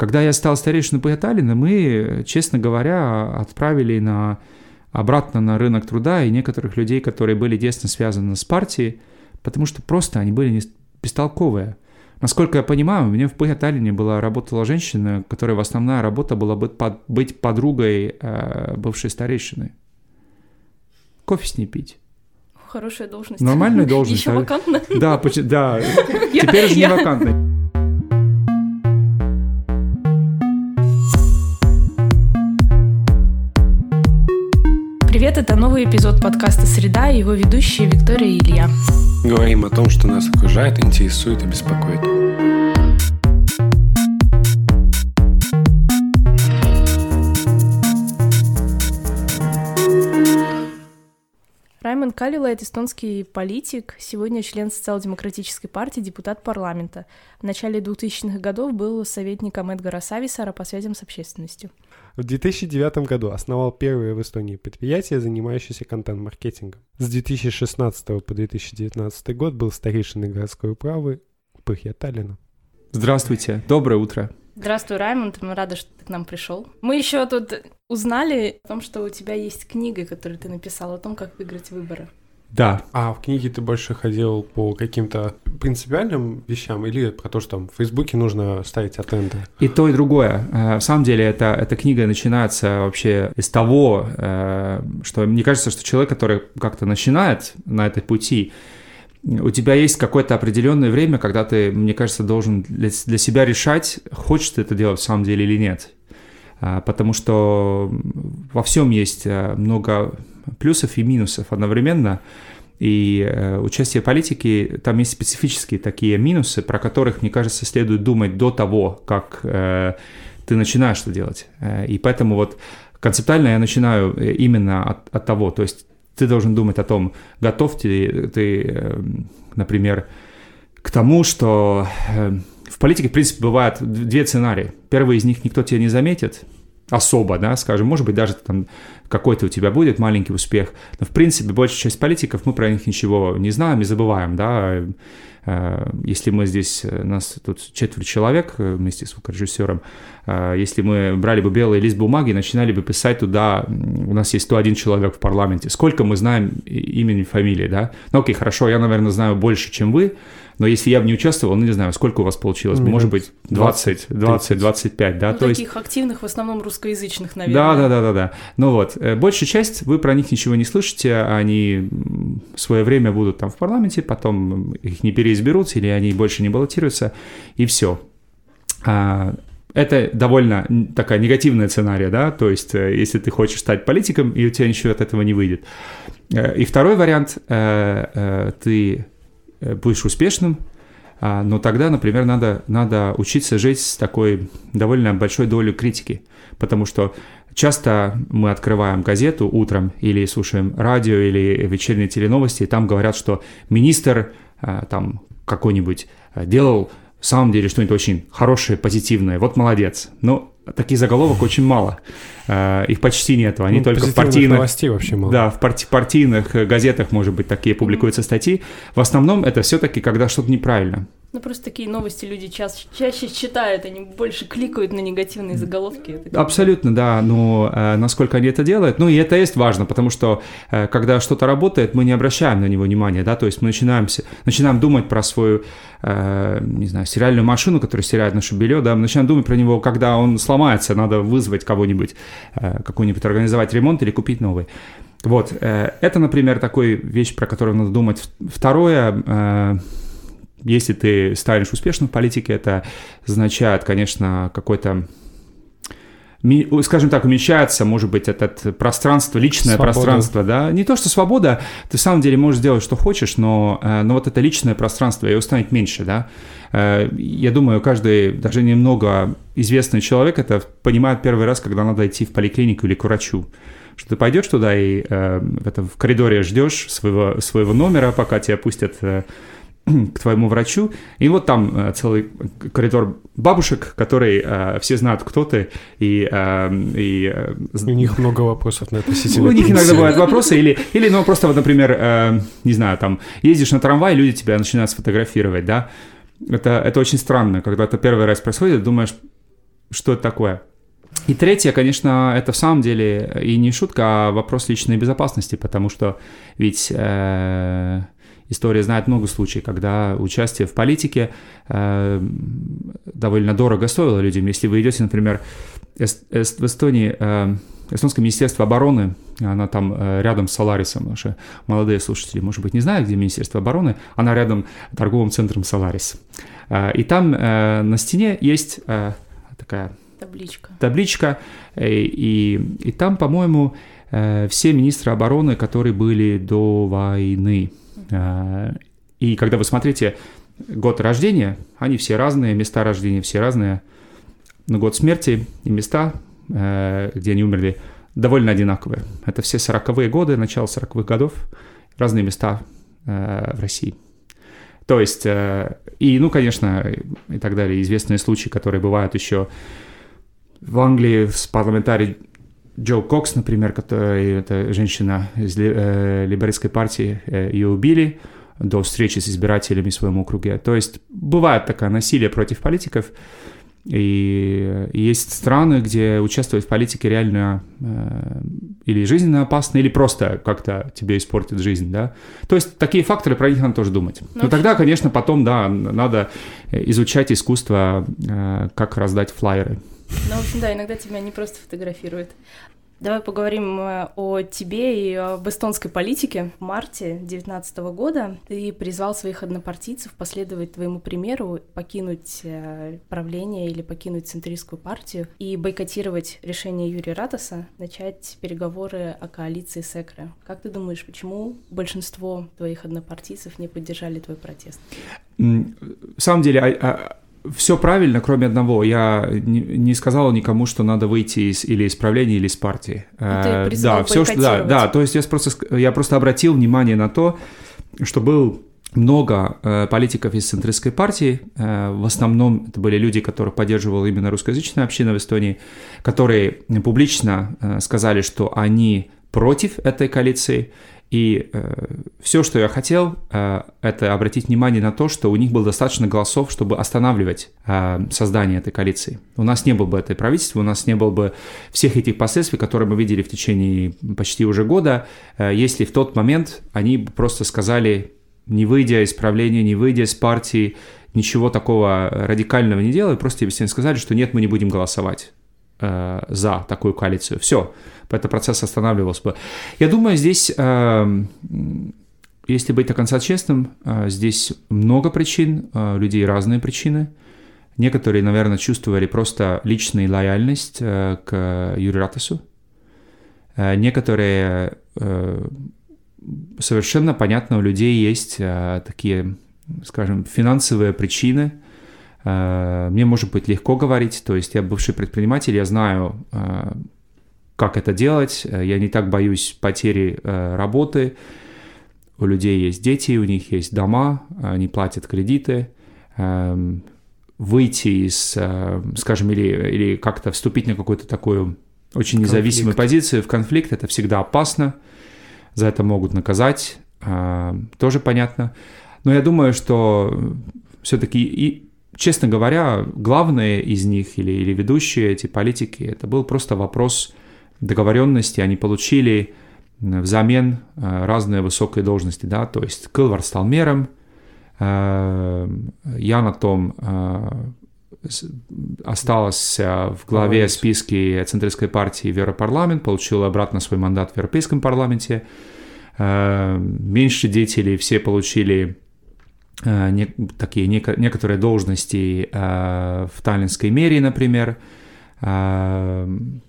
Когда я стал старейшиной Пагаталина, мы, честно говоря, отправили на, обратно на рынок труда и некоторых людей, которые были тесно связаны с партией, потому что просто они были не бестолковые. Насколько я понимаю, у меня в Пагаталине была работала женщина, которая в основная работа была быть, под, быть подругой э, бывшей старейшины. Кофе с ней пить. Хорошая должность. Нормальная должность. Еще вакантная. Да, да. теперь же не вакантная. Привет, это новый эпизод подкаста «Среда» и его ведущие Виктория и Илья. Говорим о том, что нас окружает, интересует и беспокоит. Раймонд Калилайт, эстонский политик, сегодня член социал-демократической партии, депутат парламента. В начале 2000-х годов был советником Эдгара Сависара по связям с общественностью. В 2009 году основал первое в Эстонии предприятие, занимающееся контент-маркетингом. С 2016 по 2019 год был старейшиной городской управы Пыхья Таллина. Здравствуйте, доброе утро. Здравствуй, Раймонд, мы рады, что ты к нам пришел. Мы еще тут узнали о том, что у тебя есть книга, которую ты написал, о том, как выиграть выборы. Да, А в книге ты больше ходил по каким-то принципиальным вещам или про то, что там в Фейсбуке нужно ставить атенды? и то, и другое. Э, В самом деле, это, эта книга начинается вообще из того, э, что мне кажется, что человек, который как-то начинает на этой пути, у тебя есть какое-то определенное время, когда ты, мне кажется, должен для, для себя решать, хочешь ты это делать в самом деле или нет. А, Потому что во всем есть э, много плюсов и минусов одновременно. И э, участие в политике, там есть специфические такие минусы, про которых, мне кажется, следует думать до того, как э, ты начинаешь что делать. Э, и поэтому вот концептуально я начинаю именно от, от того, то есть ты должен думать о том, готов ты, ты например, к тому, что в политике, в принципе, бывают две сценарии. Первый из них никто тебя не заметит, особо, да, скажем, может быть, даже там какой-то у тебя будет маленький успех, но, в принципе, большая часть политиков, мы про них ничего не знаем и забываем, да, Э, если мы здесь, э, нас тут четверть человек э, вместе с звукорежиссером, если мы брали бы белый лист бумаги и начинали бы писать туда, у нас есть 101 человек в парламенте, сколько мы знаем имени, фамилии, да? Ну окей, хорошо, я, наверное, знаю больше, чем вы, но если я бы не участвовал, ну не знаю, сколько у вас получилось Минут может быть 20, 20, 30. 25, да, ну, то есть... таких активных, в основном русскоязычных, Да, наверное. да, да, да, да. Ну вот, э, большая часть, вы про них ничего не слышите, они в свое время будут там в парламенте, потом их не переизберут, или они больше не баллотируются, и все. Это довольно такая негативная сценария, да, то есть э, если ты хочешь стать политиком, и у тебя ничего от этого не выйдет. Э, И второй вариант, ты будешь успешным, а, но тогда, например, надо, надо учиться жить с такой довольно большой долей критики, потому что часто мы открываем газету утром или слушаем радио или вечерние теленовости, и там говорят, что министр а, там какой-нибудь а, делал в самом деле что-нибудь очень хорошее, позитивное, вот молодец. Но таких заголовок очень мало, А, их почти нету, они Ну, только в партийных... новостей вообще мало. Да, в парти- партийных э, газетах, может быть, такие публикуются статьи. В основном это все-таки, когда что-то неправильно. Ну, просто такие новости люди ча- чаще читают, они больше кликают на негативные заголовки. Абсолютно, да, но э, насколько они это делают, ну и это есть важно, потому что э, когда что-то работает, мы не обращаем на него внимания, да, то есть мы начинаем, с- начинаем думать про свою, э, не знаю, стиральную машину, которая стирает наше белье, да, мы начинаем думать про него, когда он сломается, надо вызвать кого-нибудь, э, какой-нибудь организовать ремонт или купить новый. Вот, э, это, например, такой вещь, про которую надо думать. Второе, э, если ты станешь успешным в политике, это означает, конечно, какой-то скажем так, уменьшается, может быть, это пространство, личное Свобода. пространство, да, не то, что свобода, ты в самом деле можешь делать, что хочешь, но, э, но вот это личное пространство, его станет меньше, да, Э, я думаю, каждый, даже немного известный человек это понимает первый раз, когда надо идти в поликлинику или к врачу, что ты пойдешь туда и э, в, этом, в коридоре ждешь своего, своего номера, пока тебя пустят э, к твоему врачу, и вот там э, целый коридор бабушек, которые э, все знают, кто ты, и, э, и э, У них много вопросов на относительно у них иногда бывают вопросы, или, или ну, просто вот, например, э, не знаю, там, ездишь на трамвай, люди тебя начинают сфотографировать, да, это, это очень странно, когда это первый раз происходит, думаешь, что это такое. И третье, конечно, это в самом деле и не шутка, а вопрос личной безопасности, потому что ведь э, история знает много случаев, когда участие в политике э, довольно дорого стоило людям. Если вы идете, например, эст, эст, в Эстонии, э, Эстонское министерство обороны, она там э, рядом с Соларисом, наши молодые слушатели, может быть, не знают, где Министерство обороны, она рядом с торговым центром Соларис. Э, и там э, на стене есть э, такая Табличка. табличка, э, и, и там, по-моему, э, все министры обороны, которые были до войны. Э, И когда вы смотрите год рождения, они все разные, места рождения все разные, но год смерти и места, э, где они умерли, довольно одинаковые. Это все 40-е годы, начало 40-х годов, разные места э, в России. То есть, э, и, ну, конечно, и так далее, известные случаи, которые бывают еще в Англии с парламентарий Джо Кокс, например, который, это женщина из э, либеристской партии, э, ее убили до встречи с избирателями в своем округе. То есть бывает такое насилие против политиков, и, есть страны, где участвовать в политике реально э, или жизненно опасно, или просто как-то тебе испортит жизнь, да. То есть такие факторы, про них надо тоже думать. Но Ну, тогда, конечно, потом, да, надо изучать искусство, э, как раздать флайеры. Ну, в общем, да, иногда тебя не просто фотографируют. Давай поговорим э, о тебе и об эстонской политике. В марте 2019 года ты призвал своих однопартийцев последовать твоему примеру, покинуть э, правление или покинуть центристскую партию и бойкотировать решение Юрия Ратаса, начать переговоры о коалиции с ЭКРО. Как ты думаешь, почему большинство твоих однопартийцев не поддержали твой протест? В самом деле, все правильно, кроме одного. Я не, не сказал никому, что надо выйти из, или из правления, или из партии. Ты Э, да, все, что, да, да, то есть я просто, я просто обратил внимание на то, что был много э, политиков из центристской партии, э, в основном это были люди, которых поддерживала именно русскоязычная община в Эстонии, которые публично э, сказали, что они против этой коалиции, и все, что я хотел, э, это обратить внимание на то, что у них было достаточно голосов, чтобы останавливать э, создание этой коалиции. У нас не было бы этой правительства, у нас не было бы всех этих последствий, которые мы видели в течение почти уже года, э, если в тот момент они просто сказали, не выйдя из правления, не выйдя из партии, ничего такого радикального не делая, просто если сказали, что нет, мы не будем голосовать э, за такую коалицию. Все, этот процесс останавливался бы. Я думаю, здесь, э, если быть до конца честным, э, здесь много причин, э, людей разные причины. Некоторые, наверное, чувствовали просто личную лояльность э, к Юрию Ратасу. Э, Некоторые э, совершенно понятно, у людей есть э, такие, скажем, финансовые причины. Э, Мне может быть легко говорить, то есть я бывший предприниматель, я знаю, э, как это делать, Э, я не так боюсь потери работы. У людей есть дети, у них есть дома, они платят кредиты. Эм, Выйти из, скажем, или, или как-то вступить на какую-то такую очень независимую Конфликт. позицию в конфликт, это всегда опасно за это могут наказать, тоже понятно. Но я думаю, что все-таки, и, честно говоря, главные из них или, или ведущие эти политики, это был просто вопрос договоренности. Они получили взамен а, разные высокие должности, да, то есть Кылвар стал мером, а, Яна Том с- осталась в главе списки Центристской партии в Европарламент, получила обратно свой мандат в Европейском парламенте. Меньше деятелей все получили не- такие неко- некоторые должности а, в Таллинской мэрии, например. А,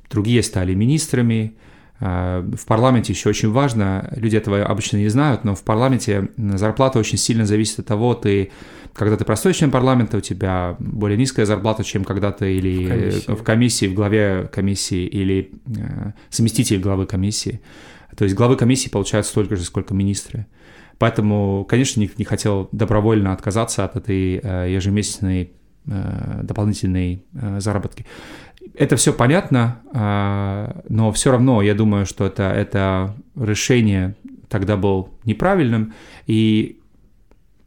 Другие стали министрами. А, В парламенте еще очень важно, люди этого обычно не знают, но в парламенте зарплата очень сильно зависит от того, ты, когда ты простой член парламента, у тебя более низкая зарплата, чем когда ты или В комиссии. в комиссии, в главе комиссии, или э, заместитель главы комиссии. То есть главы комиссии получают столько же, сколько министры. Поэтому, конечно, не, не хотел добровольно отказаться от этой э, ежемесячной э, дополнительной э, заработки. Это все понятно, а, но все равно я думаю, что это, это решение тогда было неправильным, и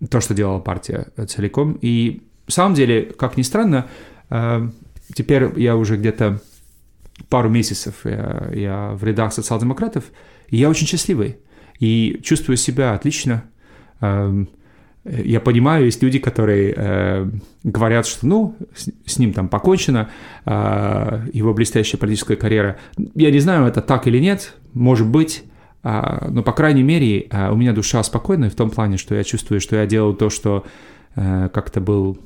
то, что делала партия целиком. И в самом деле, как ни странно, теперь я уже где-то пару месяцев я, я в рядах социал-демократов, и я очень счастливый. И чувствую себя отлично. Эм, я понимаю, есть люди, которые э, говорят, что, ну, с, ним там покончено, э, его блестящая политическая карьера. Я не знаю, это так или нет, может быть, э, но, по крайней мере, э, у меня душа спокойная в том плане, что я чувствую, что я делал то, что э, как-то был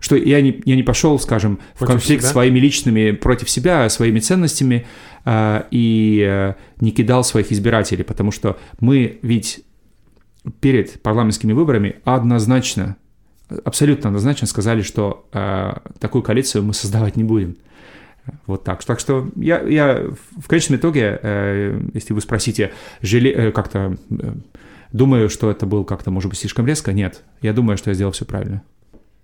что я не, я не пошел, скажем, в против конфликт себя? своими личными против себя, своими ценностями э, и э, не кидал своих избирателей, потому что мы ведь перед парламентскими выборами однозначно, абсолютно однозначно сказали, что э, такую коалицию мы создавать не будем. Вот так. Так что я, я в конечном итоге, э, если вы спросите, жале, э, как-то э, думаю, что это был как-то, может быть, слишком резко, нет. Я думаю, что я сделал все правильно.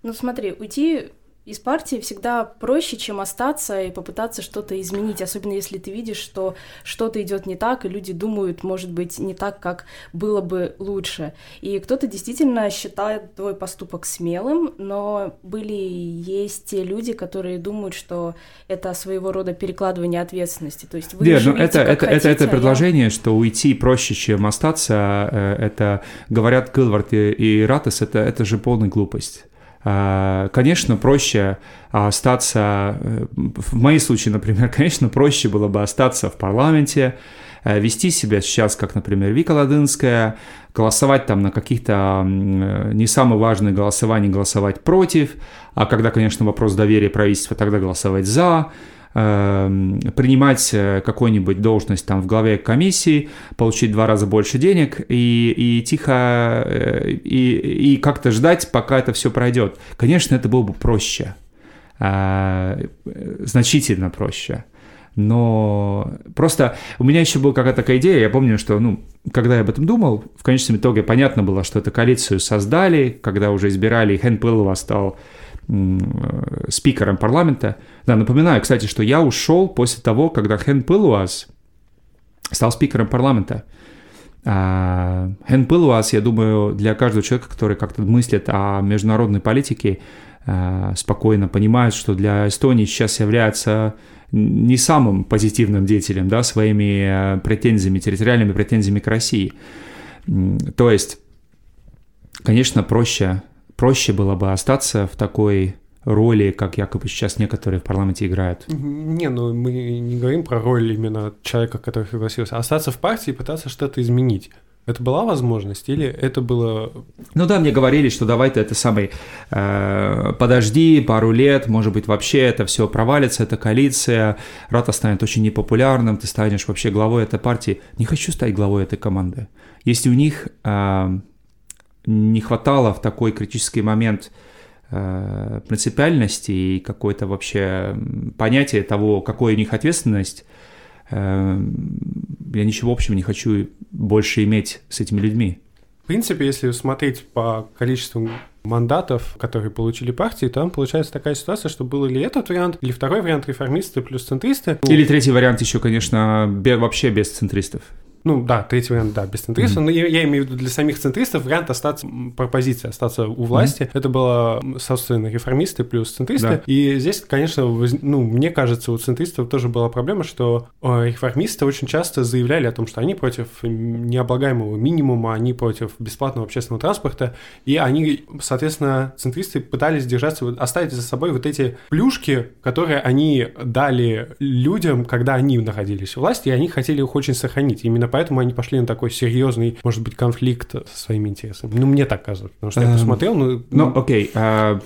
Ну смотри, уйти из партии всегда проще, чем остаться и попытаться что-то изменить, особенно если ты видишь, что что-то идет не так, и люди думают, может быть, не так, как было бы лучше. И кто-то действительно считает твой поступок смелым, но были есть те люди, которые думают, что это своего рода перекладывание ответственности. То есть вы Нет, живите, это, это, хотите, это, это предложение, я... что уйти проще, чем остаться, э, это говорят Килвард и, и Ратес, это, это же полная глупость. А, конечно, проще остаться, э, в моем случае, например, конечно, проще было бы остаться в парламенте, э, вести себя сейчас, как, например, Вика Ладынская, голосовать там на каких-то э, не самые важные голосования, голосовать против, а когда, конечно, вопрос доверия правительства, тогда голосовать за, принимать э, какую-нибудь должность там в главе комиссии, получить два раза больше денег и, и тихо э, и, и как-то ждать, пока это все пройдет. Конечно, это было бы проще, а, значительно проще. Но просто у меня еще была какая-то такая идея, я помню, что, ну, когда я об этом думал, в конечном итоге понятно было, что эту коалицию создали, когда уже избирали, и Хэн Пылова стал Э, спикером парламента. Да, напоминаю, кстати, что я ушел после того, когда Хэн Пылуаз стал спикером парламента. А, Хэн Пылуаз, я думаю, для каждого человека, который как-то мыслит о международной политике, э, спокойно понимает, что для Эстонии сейчас является не самым позитивным деятелем, да, своими э, претензиями, территориальными претензиями к России. То есть, конечно, проще проще было бы остаться в такой роли, как якобы сейчас некоторые в парламенте играют. Не, ну мы не говорим про роль именно человека, который согласился. Остаться в партии и пытаться что-то изменить. Это была возможность или это было... Ну да, мне говорили, что давай ты это самый... Э, подожди пару лет, может быть, вообще это все провалится, эта коалиция, Рата станет очень непопулярным, ты станешь вообще главой этой партии. Не хочу стать главой этой команды. Если у них... Э, не хватало в такой критический момент э, принципиальности и какое-то вообще понятие того, какой у них ответственность, э, я ничего общего не хочу больше иметь с этими людьми. В принципе, если смотреть по количеству мандатов, которые получили партии, там получается такая ситуация, что был или этот вариант, или второй вариант реформисты плюс центристы. Или третий вариант еще, конечно, вообще без центристов. Ну да, третий вариант, да, без центристов. Mm-hmm. Но я, я имею в виду для самих центристов вариант остаться, пропозиция остаться у власти. Mm-hmm. Это было, собственно, реформисты плюс центристы. Да. И здесь, конечно, воз... ну, мне кажется, у центристов тоже была проблема, что э, реформисты очень часто заявляли о том, что они против необлагаемого минимума, они против бесплатного общественного транспорта, и они, соответственно, центристы пытались держаться, оставить за собой вот эти плюшки, которые они дали людям, когда они находились у власти, и они хотели их очень сохранить. Именно поэтому они пошли на такой серьезный, может быть, конфликт со своими интересами. Ну, мне так кажется, потому что я эм, посмотрел, ну... Ну, ну окей, а,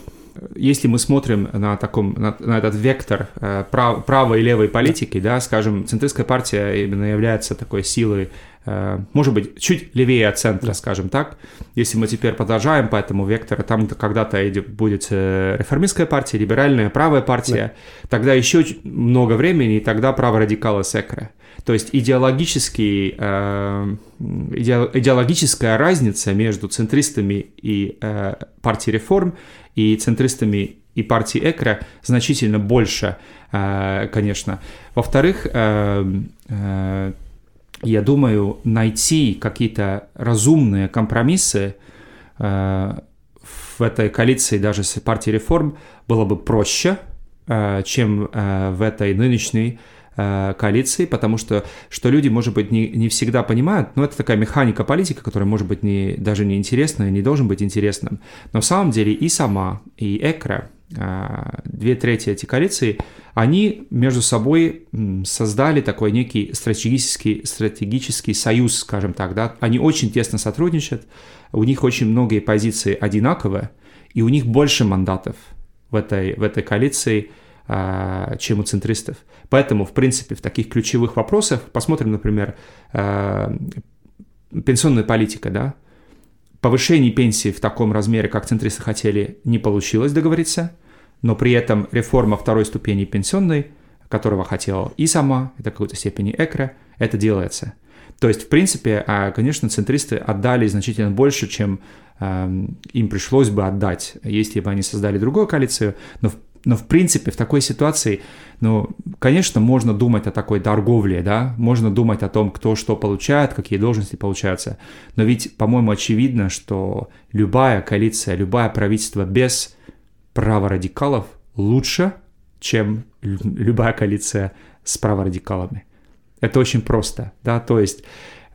если мы смотрим на таком на, на этот вектор э, прав, правой и левой политики, да, скажем, центристская партия именно является такой силой, э, может быть, чуть левее от центра, да. скажем так. Если мы теперь продолжаем по этому вектору, там когда-то будет э, реформистская партия, либеральная, правая партия, да. тогда еще много времени, и тогда праворадикалы секры. То есть идеологический, э, идеологическая разница между центристами и э, партией реформ и центристами и партией Экра значительно больше, э, конечно. Во-вторых, э, э, я думаю, найти какие-то разумные компромиссы в этой коалиции даже с партией реформ было бы проще, чем в этой нынешней коалиции, потому что, что люди, может быть, не, не всегда понимают, но это такая механика политики, которая, может быть, не, даже не интересна и не должен быть интересным. Но в самом деле и сама, и ЭКРА, две трети этих коалиций, они между собой создали такой некий стратегический, стратегический союз, скажем так, да, они очень тесно сотрудничают, у них очень многие позиции одинаковые, и у них больше мандатов в этой, в этой коалиции, чем у центристов. Поэтому, в принципе, в таких ключевых вопросах, посмотрим, например, а, пенсионная политика, да, повышение пенсии в таком размере, как центристы хотели, не получилось договориться, но при этом реформа второй ступени пенсионной, которого хотела и сама, это в какой-то степени ЭКРА, это делается. То есть, в принципе, а, конечно, центристы отдали значительно больше, чем им пришлось бы отдать, если бы они создали другую коалицию, но в но в принципе в такой ситуации, ну, конечно, можно думать о такой торговле, да, можно думать о том, кто что получает, какие должности получаются, но ведь, по-моему, очевидно, что любая коалиция, любое правительство без праворадикалов лучше, чем любая коалиция с праворадикалами. Это очень просто, да, то есть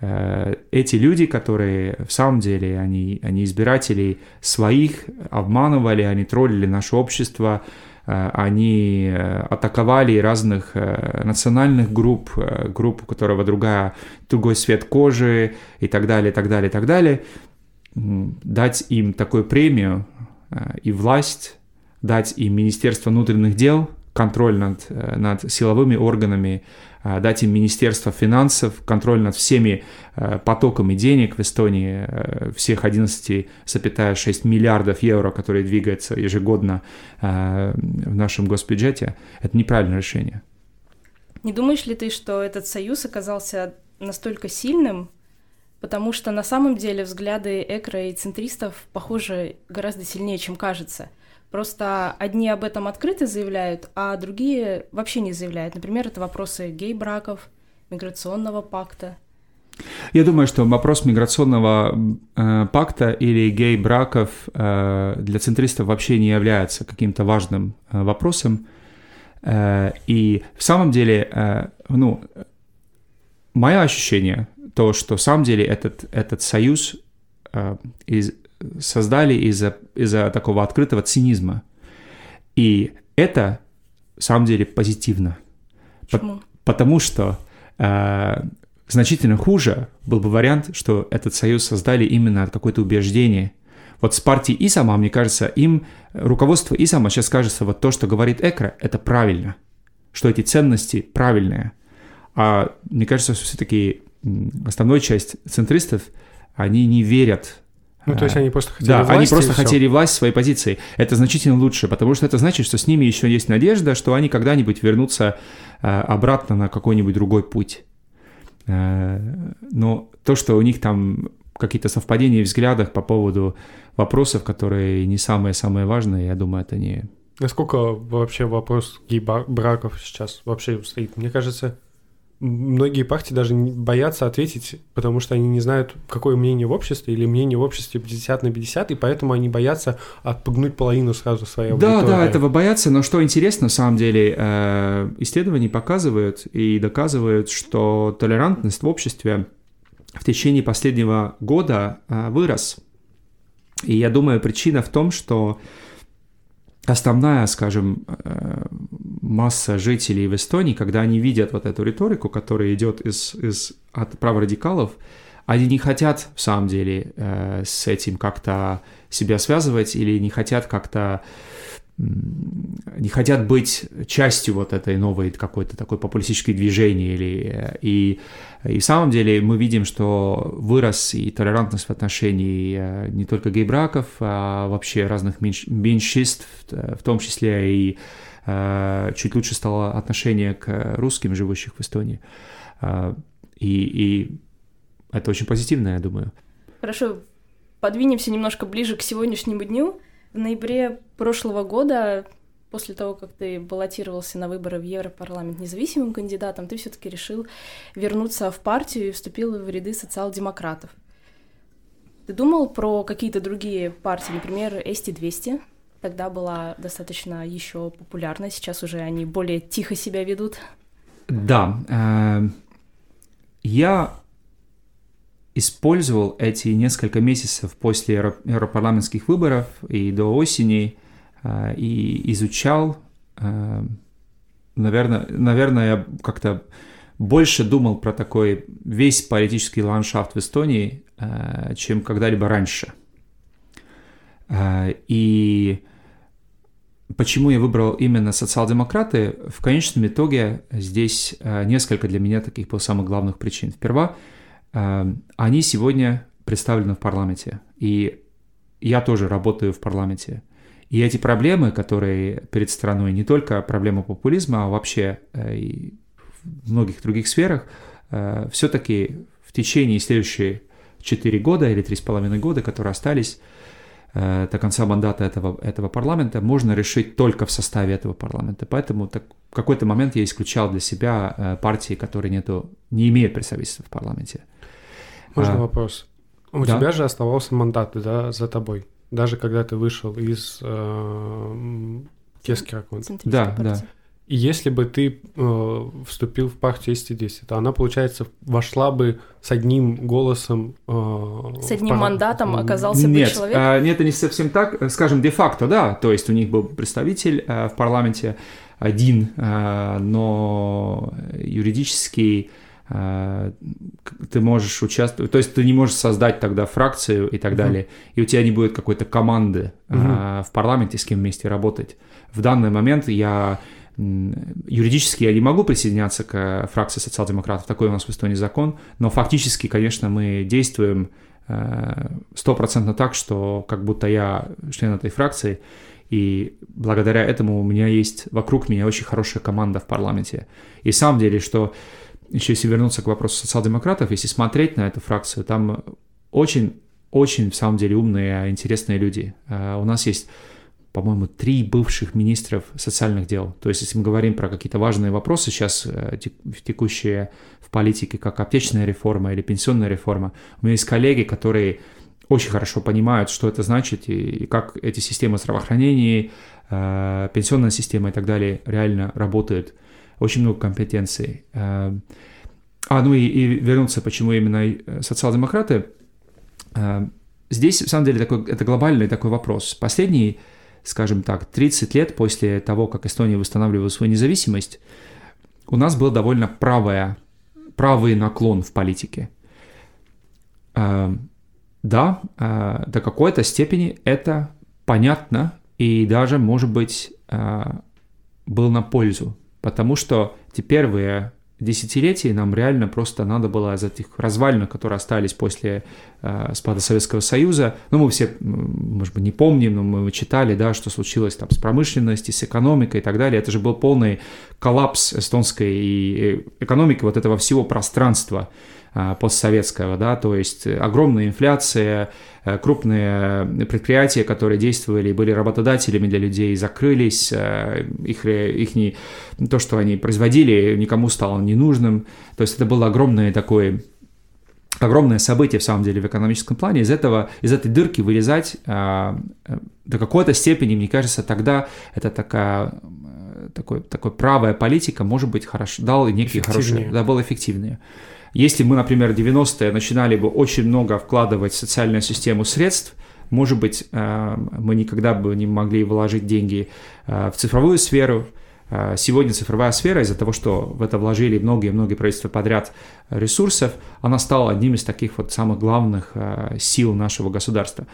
э, эти люди, которые в самом деле, они, они избирателей своих обманывали, они троллили наше общество, они э, атаковали разных э, национальных групп, групп, у которого другая, другой цвет кожи и так далее, и так далее, и так далее. Дать им такую премию и власть, дать им Министерство внутренних дел, контроль над, над силовыми органами, дать им Министерство финансов, контроль над всеми а, потоками денег в Эстонии, а, всех 11,6 миллиардов евро, которые двигаются ежегодно в нашем госбюджете, это неправильное решение. Не думаешь ли ты, что этот союз оказался настолько сильным, потому что на самом деле взгляды экро и центристов похожи гораздо сильнее, чем кажется – Просто одни об этом открыто заявляют, а другие вообще не заявляют. Например, это вопросы гей-браков, миграционного пакта. Я думаю, что вопрос миграционного э, пакта или гей-браков э, для центристов вообще не является каким-то важным э, вопросом. Э, и в самом деле, э, ну, мое ощущение, то, что в самом деле этот, этот союз э, из, создали из-за из такого открытого цинизма. И это, в самом деле, позитивно. Почему? По потому что э, значительно хуже был бы вариант, что этот союз создали именно от какое-то убеждение. Вот с партией Исама, мне кажется, им руководство Исама сейчас кажется, вот то, что говорит Экра, это правильно, что эти ценности правильные. А мне кажется, что все-таки основная часть центристов, они не верят ну, то есть они просто хотели да, власти. Они просто хотели власть своей позиции. Это значительно лучше, потому что это значит, что с ними еще есть надежда, что они когда-нибудь вернутся э, обратно на какой-нибудь другой путь. Э, но то, что у них там какие-то совпадения в взглядах по поводу вопросов, которые не самые-самые важные, я думаю, это не... Насколько вообще вопрос гей-браков сейчас вообще стоит? Мне кажется, многие партии даже боятся ответить, потому что они не знают, какое мнение в обществе, или мнение в обществе 50 на 50, и поэтому они боятся отпугнуть половину сразу своей аудитории. Да, да, этого боятся, но что интересно, на самом деле, э, исследования показывают и доказывают, что толерантность в обществе в течение последнего года э, вырос. И я думаю, причина в том, что основная, скажем, э, масса жителей в Эстонии, когда они видят вот эту риторику, которая идет из, из, от праворадикалов, они не хотят, в самом деле, э, с этим как-то себя связывать или не хотят как-то не хотят быть частью вот этой новой какой-то такой популистической движения или э, и и в самом деле мы видим, что вырос и толерантность в отношении э, не только гей-браков, а вообще разных меньш, меньшинств, в том числе и э, чуть лучше стало отношение к русским, живущих в Эстонии. И, и это очень позитивно, я думаю. Хорошо, подвинемся немножко ближе к сегодняшнему дню. В ноябре прошлого года, после того, как ты баллотировался на выборы в Европарламент независимым кандидатом, ты все-таки решил вернуться в партию и вступил в ряды социал-демократов. Ты думал про какие-то другие партии, например, Эсти-200? тогда была достаточно еще популярна, сейчас уже они более тихо себя ведут. Да, э, я использовал эти несколько месяцев после европарламентских выборов и до осени э, и изучал, э, наверное, наверное, я как-то больше думал про такой весь политический ландшафт в Эстонии, э, чем когда-либо раньше. И почему я выбрал именно социал-демократы, в конечном итоге здесь несколько для меня таких было самых главных причин. Сперва, они сегодня представлены в парламенте, и я тоже работаю в парламенте. И эти проблемы, которые перед страной, не только проблема популизма, а вообще и в многих других сферах, э, все-таки в течение следующих 4 года или 3,5 года, которые остались э, до конца мандата этого, этого парламента, можно решить только в составе этого парламента. Поэтому так, в какой-то момент я исключал для себя э, партии, которые нету, не имеют представительства в парламенте. Можно а, вопрос? У да? тебя же оставался мандат да, за тобой, даже когда ты вышел из э, Кескера. Да, да. И если бы ты э, вступил в партию СТ-10, то она, получается, вошла бы с одним голосом... Э, с одним пар... мандатом оказался нет, бы человек? Э, нет, это не совсем так. Скажем, де-факто, да. То есть у них был представитель э, в парламенте один, э, но юридически э, ты можешь участвовать, то есть ты не можешь создать тогда фракцию и так uh-huh. далее, и у тебя не будет какой-то команды uh-huh. в парламенте, с кем вместе работать. В данный момент я Юридически я не могу присоединяться к фракции социал-демократов, такой у нас в Эстонии закон, но фактически, конечно, мы действуем э, стопроцентно так, что как будто я член этой фракции, и благодаря этому у меня есть вокруг меня очень хорошая команда в парламенте. И в самом деле, что еще если вернуться к вопросу социал-демократов, если смотреть на эту фракцию, там очень, очень, в самом деле, умные, интересные люди. Э, у нас есть по-моему, три бывших министров социальных дел. То есть, если мы говорим про какие-то важные вопросы сейчас, э, текущие в политике, как аптечная реформа или пенсионная реформа, у меня есть коллеги, которые очень хорошо понимают, что это значит и, как эти системы здравоохранения, э, пенсионная система и так далее реально работают. Очень много компетенций. Э, а, ну и, и вернуться, почему именно социал-демократы. Здесь, в самом деле, такой, это глобальный такой вопрос. Последний скажем так, 30 лет после того, как Эстония восстанавливала свою независимость, у нас был довольно правая, правый наклон в политике. Э, да, э, до какой-то степени это понятно и даже, может быть, э, был на пользу, потому что те первые десятилетий нам реально просто надо было из этих развалин, которые остались после э, спада Советского Союза, ну, мы все, может быть, не помним, но мы читали, да, что случилось там с промышленностью, с экономикой и так далее. Это же был полный коллапс эстонской и экономики вот этого всего пространства э, постсоветского, да, то есть огромная инфляция, Э, крупные предприятия, которые действовали и были работодателями для людей, закрылись, э, их, их не, то, что они производили, никому стало ненужным. То есть это было огромное такое огромное событие в самом деле в экономическом плане. Из этого, из этой дырки вылезать э, до какой-то степени, мне кажется, тогда это такая такой, такой правая политика, может быть, хорошо, дал некие хорошие, да, был эффективнее. Если мы, например, 90-е начинали бы очень много вкладывать в социальную систему средств, может быть, э, мы никогда бы не могли вложить деньги э, в цифровую сферу. Э, сегодня цифровая сфера из-за того, что в это вложили многие-многие правительства подряд ресурсов, она стала одним из таких вот самых главных сил нашего государства.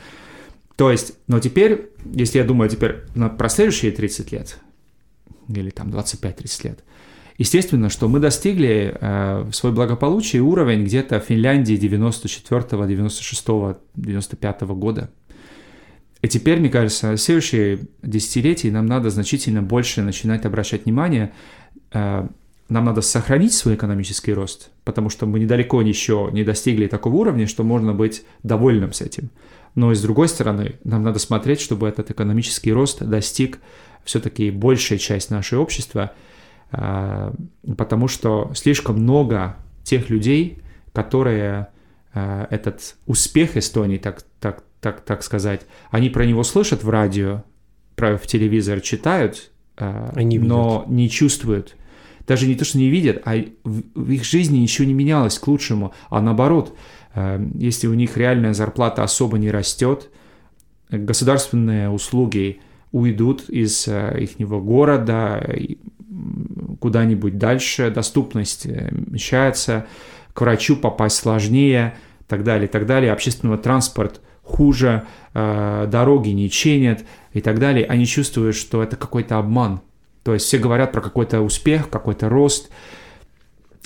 То есть, но теперь, если я думаю теперь про следующие 30 лет, или там 25-30 лет, Естественно, что мы достигли э, свой благополучие уровень где-то в Финляндии 94, 96, 95 года. И теперь, мне кажется, в следующие десятилетия нам надо значительно больше начинать обращать внимание. Э, нам надо сохранить свой экономический рост, потому что мы недалеко еще не достигли такого уровня, что можно быть довольным с этим. Но и с другой стороны, нам надо смотреть, чтобы этот экономический рост достиг все-таки большая часть нашего общества – потому что слишком много тех людей, которые а, этот успех Эстонии, так, так, так, так сказать, они про него слышат в радио, отправив телевизор, читают, Они но не чувствуют. Даже не то, что не видят, а в, в их жизни ничего не менялось к лучшему, а наоборот, если у них реальная зарплата особо не растет, государственные услуги уйдут из их города куда-нибудь дальше, доступность уменьшается, к врачу попасть сложнее, так далее, так далее. Общественного транспорт хуже, э, дороги не чинят и так далее. Они чувствуют, что это какой-то обман. То есть все говорят про какой-то успех, какой-то рост,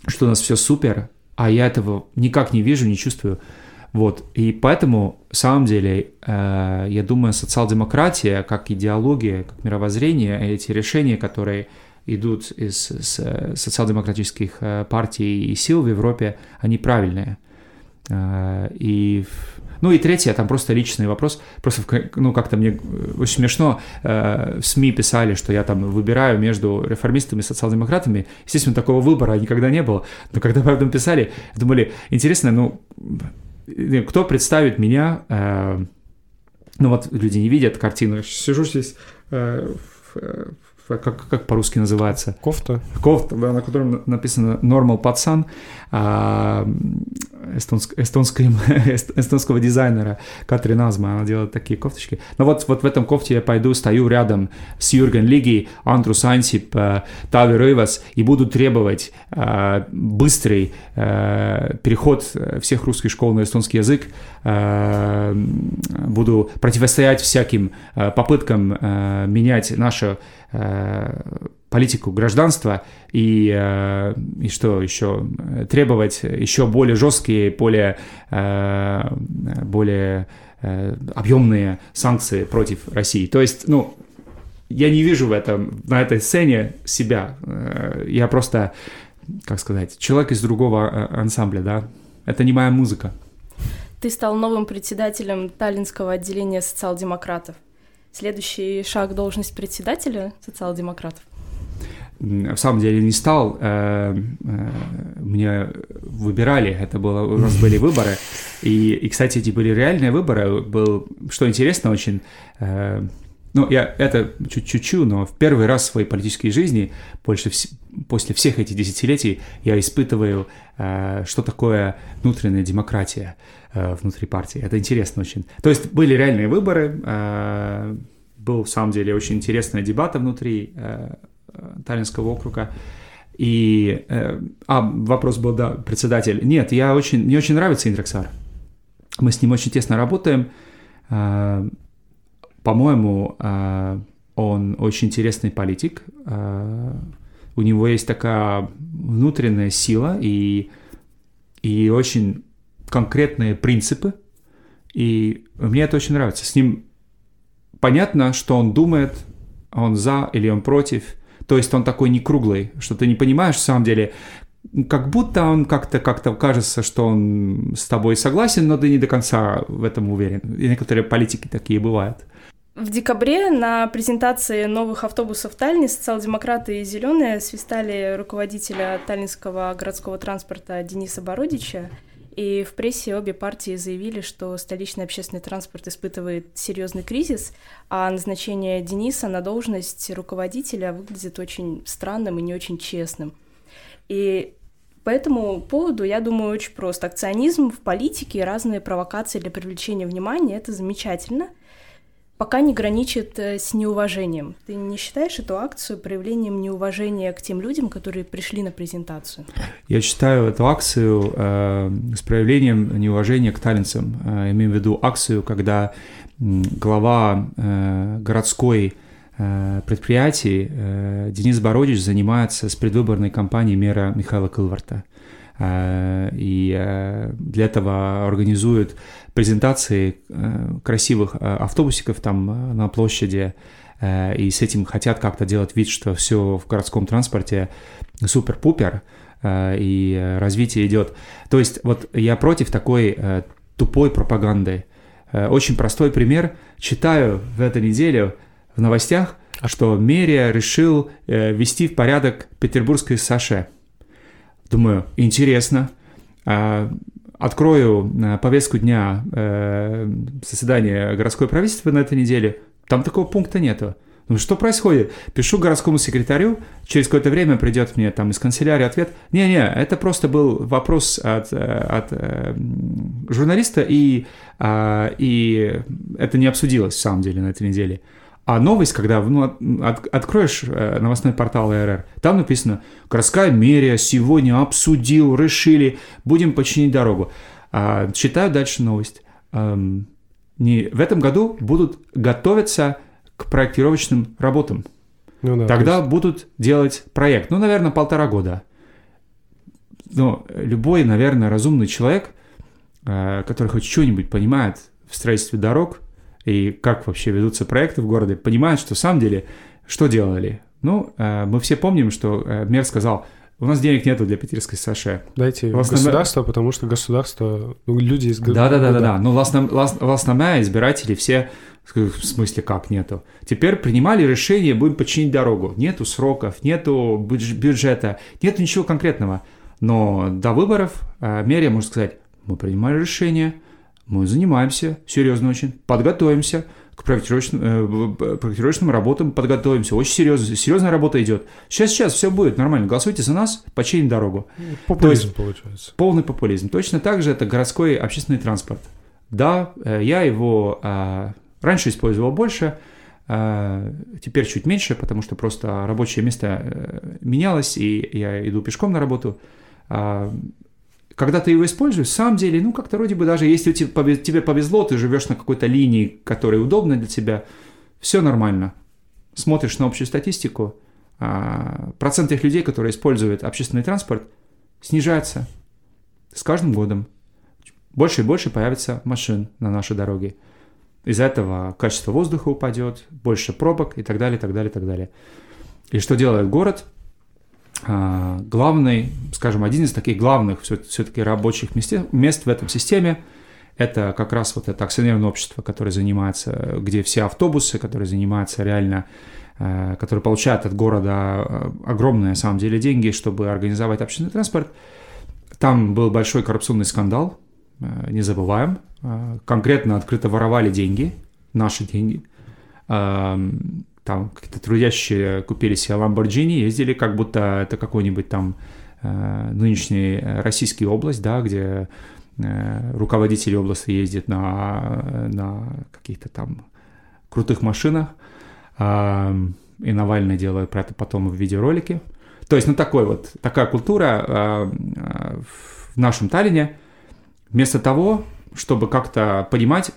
что у нас все супер, а я этого никак не вижу, не чувствую. Вот, и поэтому, в самом деле, э, я думаю, социал-демократия, как идеология, как мировоззрение, эти решения, которые идут из, из социал-демократических э, партий и сил в Европе, они правильные. Э, и ну и третье, там просто личный вопрос. Просто, ну, как-то мне очень смешно, э, в СМИ писали, что я там выбираю между реформистами и социал-демократами. Естественно, такого выбора никогда не было. Но когда об этом писали, думали, интересно, ну, кто представит меня... Э, ну вот люди не видят картину. сижу здесь э, в, как, как по-русски называется? Кофта. Кофта, да, на котором написано «Normal пацан» а, эстонск, эстонской, эстонского дизайнера Катрин Азма, она делает такие кофточки. Но вот, вот в этом кофте я пойду, стою рядом с Юрген Лиги, Андрус Ансип, э, Тави Рейвас и буду требовать э, быстрый э, переход всех русских школ на эстонский язык, буду противостоять всяким попыткам менять нашу политику гражданства и, э, и что еще, требовать еще более жесткие, более, э, более э, объемные санкции против России. То есть, ну, я не вижу в этом, на этой сцене себя. Я просто, как сказать, человек из другого ансамбля, да. Это не моя музыка. Ты стал новым председателем Таллинского отделения социал-демократов. Следующий шаг – должность председателя социал-демократов в самом деле не стал. Э, э, мне выбирали, это было, у нас были выборы. И, и, кстати, эти были реальные выборы. Был, что интересно очень, э, ну, я это чуть-чуть, но в первый раз в своей политической жизни, больше после всех этих десятилетий, я испытываю, что такое внутренняя демократия внутри партии. Это интересно очень. То есть были реальные выборы, был, в самом деле, очень интересная дебата внутри Таллинского округа. И, э, а, вопрос был, да, председатель. Нет, я очень, мне очень нравится Индрексар. Мы с ним очень тесно работаем. Э, по-моему, э, он очень интересный политик. Э, у него есть такая внутренняя сила и, и очень конкретные принципы. И мне это очень нравится. С ним понятно, что он думает, он за или он против – то есть он такой не круглый, что ты не понимаешь, в самом деле, как будто он как-то как-то кажется, что он с тобой согласен, но ты не до конца в этом уверен. И некоторые политики такие бывают. В декабре на презентации новых автобусов Таллине социал-демократы и зеленые свистали руководителя таллинского городского транспорта Дениса Бородича и в прессе обе партии заявили, что столичный общественный транспорт испытывает серьезный кризис, а назначение Дениса на должность руководителя выглядит очень странным и не очень честным. И по этому поводу, я думаю, очень просто. Акционизм в политике и разные провокации для привлечения внимания — это замечательно — пока не граничит э, с неуважением. Ты не считаешь эту акцию проявлением неуважения к тем людям, которые пришли на презентацию? Я считаю эту акцию э, с проявлением неуважения к талинцам. Э, имею в виду акцию, когда глава э, городской э, предприятий э, Денис Бородич занимается с предвыборной кампанией мэра Михаила Кылварта. Э, и э, для этого организуют презентации э, красивых автобусиков там на площади, и с этим хотят как-то делать вид, что все в городском транспорте супер-пупер, и развитие идет. То есть вот я против такой тупой пропаганды. Очень простой пример. Читаю в эту неделю в новостях, что Мерия решил ввести в порядок петербургское Саше – Думаю, интересно. А, открою э, повестку дня э, заседания городской правительства на этой неделе. Там такого пункта нету. Ну что происходит? Пишу городскому секретарю, через какое-то время придет мне там из канцелярии ответ. Не-не, это просто был вопрос от, э, от э, журналиста, и, э, и это не обсудилось в самом деле на этой неделе. А новость, когда ну, от, откроешь э, новостной портал РР, там написано «Городская мерия сегодня обсудил, решили, будем починить дорогу». А, читаю дальше новость. Эм, не, в этом году будут готовиться к проектировочным работам. Ну, да, Тогда есть... будут делать проект. Ну, наверное, полтора года. Но любой, наверное, разумный человек, э, который хоть что-нибудь понимает в строительстве дорог и как вообще ведутся проекты в городе, понимает, что в самом деле что делали. Ну, э, мы все помним, что э, мэр сказал, у нас денег нету для питерской Саше. Дайте Властном... государство, потому что государство, ну, люди из Да, да, да, да, да. Но властном... властная избиратели все в смысле, как нету? Теперь принимали решение, будем починить дорогу. Нету сроков, нету бюджета, нету ничего конкретного. Но до выборов э, мерия может сказать, мы принимали решение, мы занимаемся, серьезно очень, подготовимся к проектировочным, э, проектировочным работам, подготовимся. Очень серьезно, серьезная работа идет. Сейчас, сейчас все будет нормально. Голосуйте за нас, починим дорогу. Популизм есть, получается. Полный популизм. Точно так же это городской общественный транспорт. Да, э, я его э, Раньше использовал больше, а, теперь чуть меньше, потому что просто рабочее место э, менялось, и я иду пешком на работу. Когда ты его используешь, в самом деле, ну, как-то вроде бы даже если тебе повезло, ты живешь на какой-то линии, которая удобна для тебя, все нормально. Смотришь на общую статистику, а, процент тех людей, которые используют общественный транспорт, снижается с каждым годом. Больше и больше появится машин на нашей дороге. Из-за этого качество воздуха упадет, больше пробок и так далее, так далее, так далее. И что делает город? А, главный, скажем, один из таких главных все-таки рабочих мест, в этом системе это как раз вот это акционерное общество, которое занимается, где все автобусы, которые занимаются реально, а, которые получают от города а, огромные, на самом деле, деньги, чтобы организовать общественный транспорт. Там был большой коррупционный скандал, не забываем, конкретно открыто воровали деньги, наши деньги. Там какие-то трудящие купили себе Ламборджини, ездили, как будто это какой-нибудь там а, нынешний Российский область, да, где руководители области ездят на, на каких-то там крутых машинах, и Навальный делает про это потом в видеоролике. То есть, ну, такой вот, такая культура в нашем Таллине. Вместо того, чтобы как-то понимать,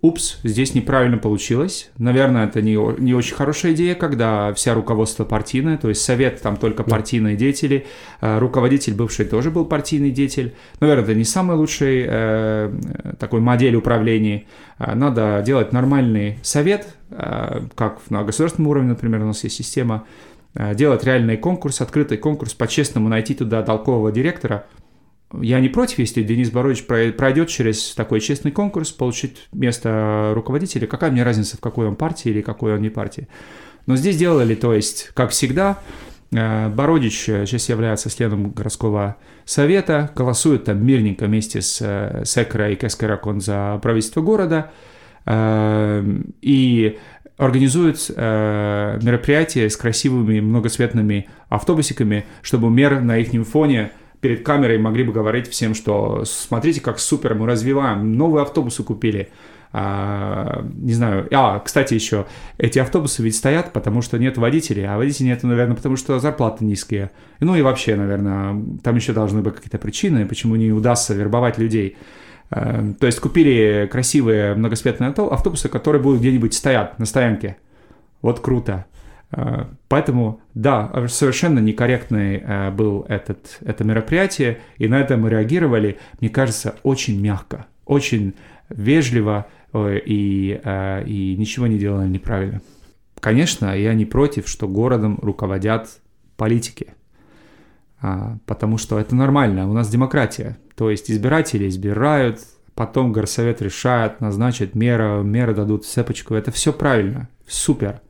упс, здесь неправильно получилось. Наверное, это не, не очень хорошая идея, когда вся руководство партийное, то есть совет там только партийные деятели, э, руководитель бывший тоже был партийный деятель. Наверное, это не самый лучший э, такой модель управления. Э, надо делать нормальный совет, э, как на государственном уровне, например, у нас есть система, э, делать реальный конкурс, открытый конкурс, по-честному найти туда толкового директора – я не против, если Денис Борович пройдет через такой честный конкурс, получить место руководителя. Какая мне разница, в какой он партии или какой он не партии. Но здесь делали, то есть, как всегда, э, Бородич сейчас является членом городского совета, голосует там мирненько вместе с, э, с Экро и Кескаракон за правительство города э, и организует мероприятия с красивыми многоцветными автобусиками, чтобы мэр на их фоне перед камерой могли бы говорить всем, что смотрите, как супер, мы развиваем, новые автобусы купили. А, не знаю. А, кстати, еще эти автобусы ведь стоят, потому что нет водителей, а водителей нет, наверное, потому что зарплаты низкие. Ну и вообще, наверное, там еще должны быть какие-то причины, почему не удастся вербовать людей. А, то есть купили красивые многосветные автобусы, которые будут где-нибудь стоять на стоянке. Вот круто. Э, поэтому, да, совершенно некорректный э, был этот, это мероприятие, и на это мы реагировали, мне кажется, очень мягко, очень вежливо э, и, и ничего не делали неправильно. Конечно, я не против, что городом руководят политики, потому что это нормально, у нас демократия, то есть избиратели избирают, потом горсовет решает, назначит мера, меры дадут цепочку, это все правильно, супер –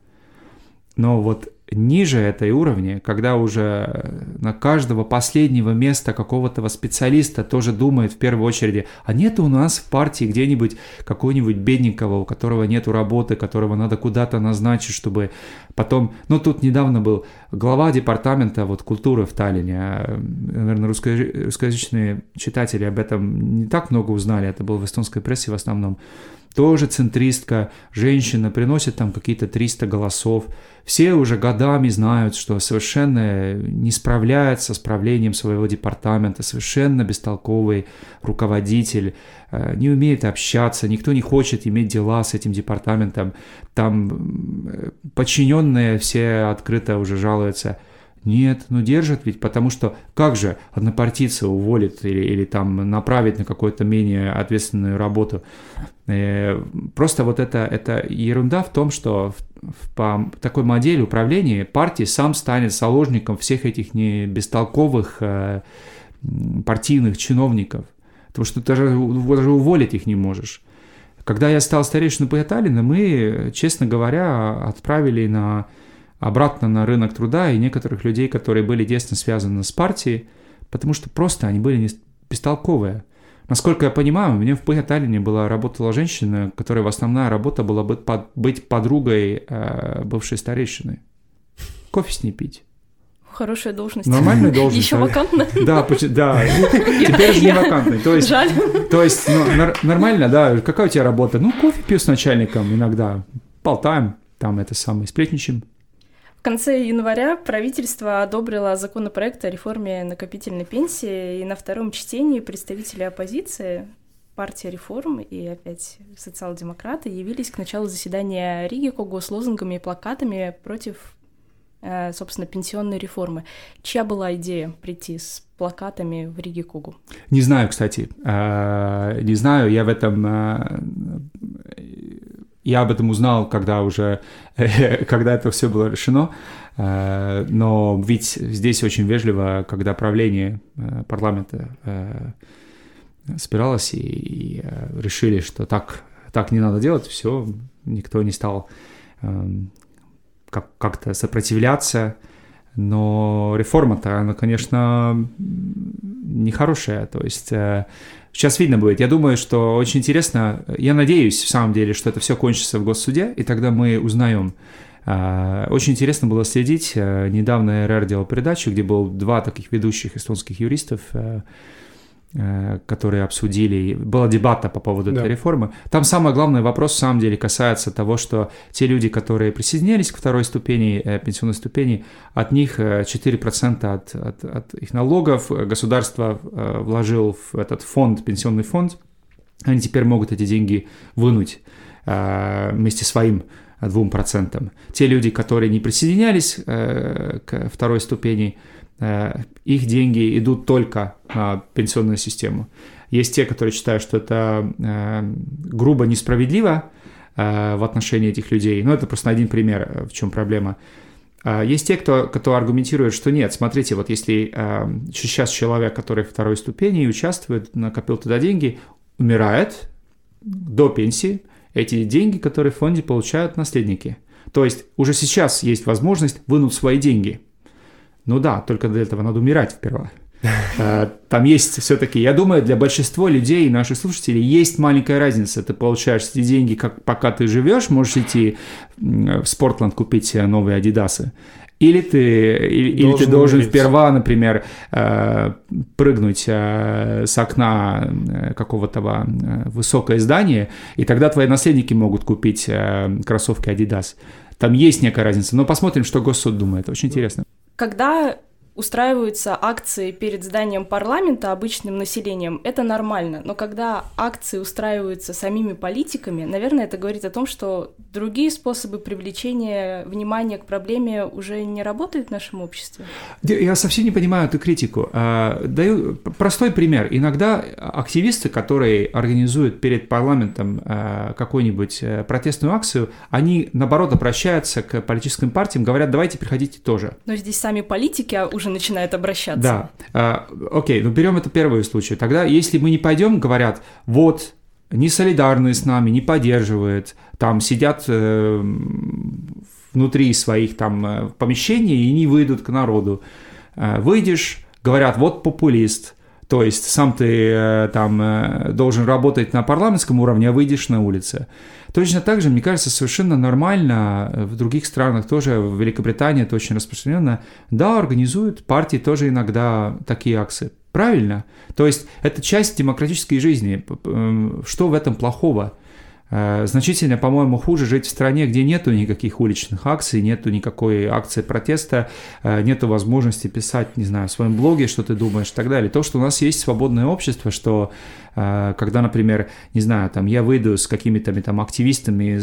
но вот ниже этой уровня, когда уже на каждого последнего места какого-то специалиста тоже думает в первую очередь, а нет у нас в партии где-нибудь какого-нибудь бедненького, у которого нет работы, которого надо куда-то назначить, чтобы потом... Ну, тут недавно был глава департамента вот, культуры в Таллине. А, наверное, русскоязычные читатели об этом не так много узнали, это было в эстонской прессе в основном тоже центристка, женщина, приносит там какие-то 300 голосов. Все уже годами знают, что совершенно не справляется с правлением своего департамента, совершенно бестолковый руководитель, э, не умеет общаться, никто не хочет иметь дела с этим департаментом. Там э, подчиненные все открыто уже жалуются – нет, ну держат ведь, потому что как же однопартийца уволит или, или там направить на какую-то менее ответственную работу. Э, просто вот это, это ерунда в том, что в, по такой модели управления партии сам станет заложником всех этих не бестолковых э, партийных чиновников. Потому что ты даже, даже уволить их не можешь. Когда я стал старейшиной Паяталина, мы, честно говоря, отправили на обратно на рынок труда и некоторых людей, которые были тесно связаны с партией, потому что просто они были не бестолковые. Насколько я понимаю, у меня в Таллине была работала женщина, которая в основная работа была быть, под, быть подругой э, бывшей старейшины. Кофе с ней пить. Хорошая должность. Нормальная должность. Еще вакантная. Да, да. Теперь же не вакантная. То есть, Жаль. То есть ну, нормально, да. Какая у тебя работа? Ну, кофе пью с начальником иногда. Болтаем. Там это самое, сплетничаем. В конце января правительство одобрило законопроект о реформе накопительной пенсии, и на втором чтении представители оппозиции, партия реформ и опять социал-демократы явились к началу заседания Риги Кого с лозунгами и плакатами против, э, собственно, пенсионной реформы. Чья была идея прийти с плакатами в Риге Кугу? Не знаю, кстати. Э, не знаю, я в этом э, я об этом узнал, когда уже, когда это все было решено. Э, но ведь здесь очень вежливо, когда правление э, парламента э, собиралось и, и решили, что так, так не надо делать, все, никто не стал эм, как, как-то сопротивляться. Но реформа-то, она, конечно, нехорошая. То есть Сейчас видно будет. Я думаю, что очень интересно. Я надеюсь, в самом деле, что это все кончится в госсуде, и тогда мы узнаем. А, очень интересно было следить. Э, недавно РР делал передачу, где был два таких ведущих эстонских юристов э, которые обсудили, была дебата по поводу да. этой реформы. Там самый главный вопрос, в самом деле, касается того, что те люди, которые присоединились к второй ступени, э, пенсионной ступени, от них 4% э, от, от, от их налогов государство э, вложил в этот фонд, пенсионный фонд, они теперь могут эти деньги вынуть э, вместе своим двум процентам. Те люди, которые не присоединялись э, к второй ступени, Э, их деньги идут только на пенсионную систему. Есть те, которые считают, что это э, грубо несправедливо э, в отношении этих людей. Но это просто один пример, в чем проблема. А есть те, кто, кто аргументирует, что нет, смотрите, вот если сейчас человек, который второй ступени участвует, накопил туда деньги, умирает до пенсии, эти деньги, которые в фонде получают наследники. То есть уже сейчас есть возможность вынуть свои деньги – ну да, только для этого надо умирать сперва. Э, там есть все-таки, я думаю, для большинства людей, наших слушателей, есть маленькая разница. Ты получаешь эти деньги, как, пока ты живешь, можешь идти в Спортланд купить новые Адидасы. Или ты, или, должен, или ты должен сперва, например, э, прыгнуть э, с окна какого-то высокое здание, и тогда твои наследники могут купить кроссовки Adidas. Там есть некая разница. Но посмотрим, что Госсуд думает. Очень интересно. Когда устраиваются акции перед зданием парламента обычным населением, это нормально. Но когда акции устраиваются самими политиками, наверное, это говорит о том, что другие способы привлечения внимания к проблеме уже не работают в нашем обществе. Я совсем не понимаю эту критику. А, даю простой пример. Иногда активисты, которые организуют перед парламентом а, какую-нибудь э, протестную акцию, они, наоборот, обращаются к политическим партиям, говорят, давайте приходите тоже. Но здесь сами политики а уже начинают обращаться. Да. Окей, ну берем это первый случай. Тогда, если мы не пойдем, говорят, вот, не солидарны с нами, не поддерживают, там сидят э, внутри своих там э, помещений и не выйдут к народу. Э, выйдешь, говорят, вот популист, то есть сам ты там должен работать на парламентском уровне, а выйдешь на улице. Точно так же, мне кажется, совершенно нормально в других странах тоже, в Великобритании это очень распространенно. Да, организуют партии тоже иногда такие акции. Правильно? То есть это часть демократической жизни. Что в этом плохого? Э, значительно, по-моему, хуже жить в стране, где нету никаких уличных акций, нету никакой акции протеста, э, нету возможности писать, не знаю, в своем блоге, что ты думаешь и так далее. То, что у нас есть свободное общество, что э, когда, например, не знаю, там я выйду с какими-то там активистами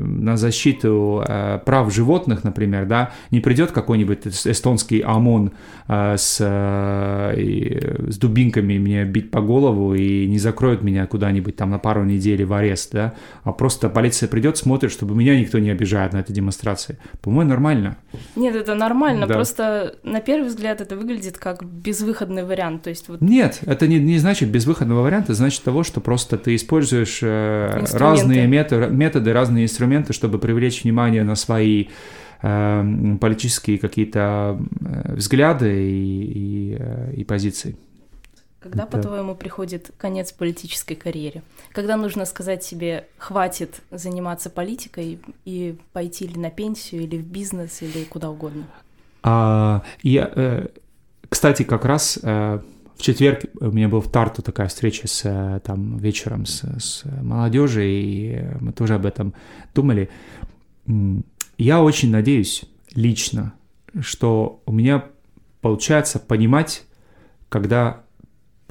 на защиту прав животных, например, да, не придет какой-нибудь эстонский ОМОН с, с дубинками мне бить по голову и не закроют меня куда-нибудь там на пару недель в арест, да, а просто полиция придет, смотрит, чтобы меня никто не обижает на этой демонстрации. По-моему, нормально. Нет, это нормально, да. просто на первый взгляд это выглядит как безвыходный вариант. То есть вот... Нет, это не, не значит безвыходного варианта, значит того, что просто ты используешь э, разные методы, методы, разные инструменты, чтобы привлечь внимание на свои э, политические какие-то э, взгляды и, и, и позиции. Когда, да. по-твоему, приходит конец политической карьере? Когда нужно сказать себе, хватит заниматься политикой и пойти или на пенсию, или в бизнес, или куда угодно? А, я, э, кстати, как раз э, в четверг у меня был в Тарту такая встреча с э, там вечером с, с молодежью, и мы тоже об этом думали. Я очень надеюсь лично, что у меня получается понимать, когда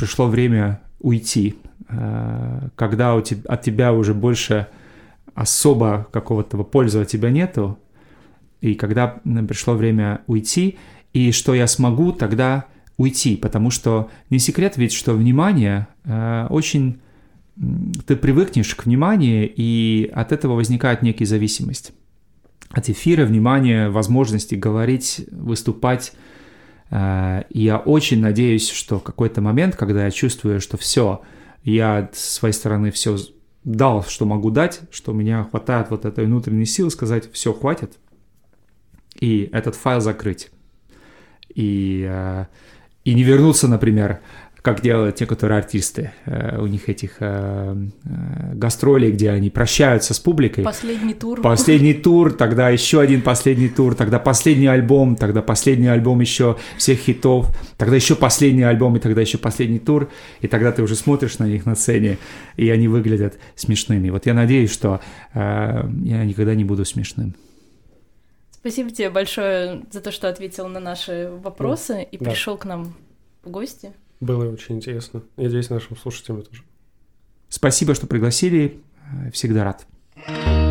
пришло время уйти, э, когда у тебя, от тебя уже больше особо какого-то пользы от тебя нету, и когда пришло время уйти, и что я смогу тогда уйти, потому что не секрет ведь, что внимание э, очень... Ты привыкнешь к вниманию, и от этого возникает некая зависимость. От эфира, внимания, возможности говорить, выступать – я очень надеюсь, что в какой-то момент, когда я чувствую, что все, я с своей стороны все дал, что могу дать, что у меня хватает вот этой внутренней силы сказать, все, хватит, и этот файл закрыть. И, э, и не вернуться, например, как делают некоторые артисты. Э, у них этих э, э, гастролей, где они прощаются с публикой. Последний тур. Последний тур, тогда еще один последний тур, тогда последний альбом, тогда последний альбом еще всех хитов, тогда еще последний альбом, и тогда еще последний тур, и тогда ты уже смотришь на них на сцене, и они выглядят смешными. Вот я надеюсь, что я никогда не буду смешным. Спасибо тебе большое за то, что ответил на наши вопросы да. и пришел к нам в гости. Было очень интересно. Надеюсь, нашим слушателям тоже. Спасибо, что пригласили. Всегда рад. thank you